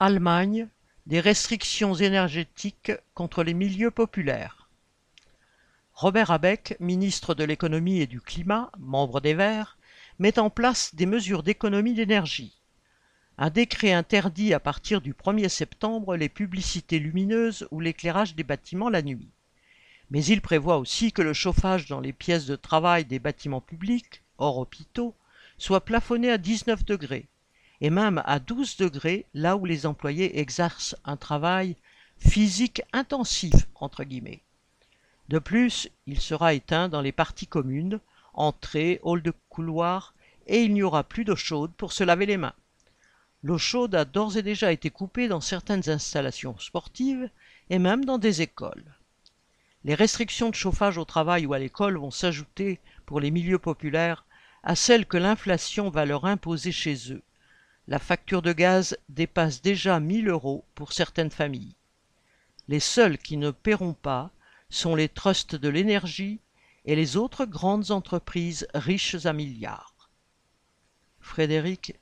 Allemagne, des restrictions énergétiques contre les milieux populaires. Robert Habeck, ministre de l'économie et du climat, membre des Verts, met en place des mesures d'économie d'énergie. Un décret interdit à partir du 1er septembre les publicités lumineuses ou l'éclairage des bâtiments la nuit. Mais il prévoit aussi que le chauffage dans les pièces de travail des bâtiments publics, hors hôpitaux, soit plafonné à 19 degrés, et même à 12 degrés là où les employés exercent un travail physique intensif. De plus, il sera éteint dans les parties communes, entrées, hall de couloir, et il n'y aura plus d'eau chaude pour se laver les mains. L'eau chaude a d'ores et déjà été coupée dans certaines installations sportives et même dans des écoles. Les restrictions de chauffage au travail ou à l'école vont s'ajouter, pour les milieux populaires, à celles que l'inflation va leur imposer chez eux. La facture de gaz dépasse déjà 1000 euros pour certaines familles. Les seuls qui ne paieront pas sont les trusts de l'énergie et les autres grandes entreprises riches à milliards. Frédéric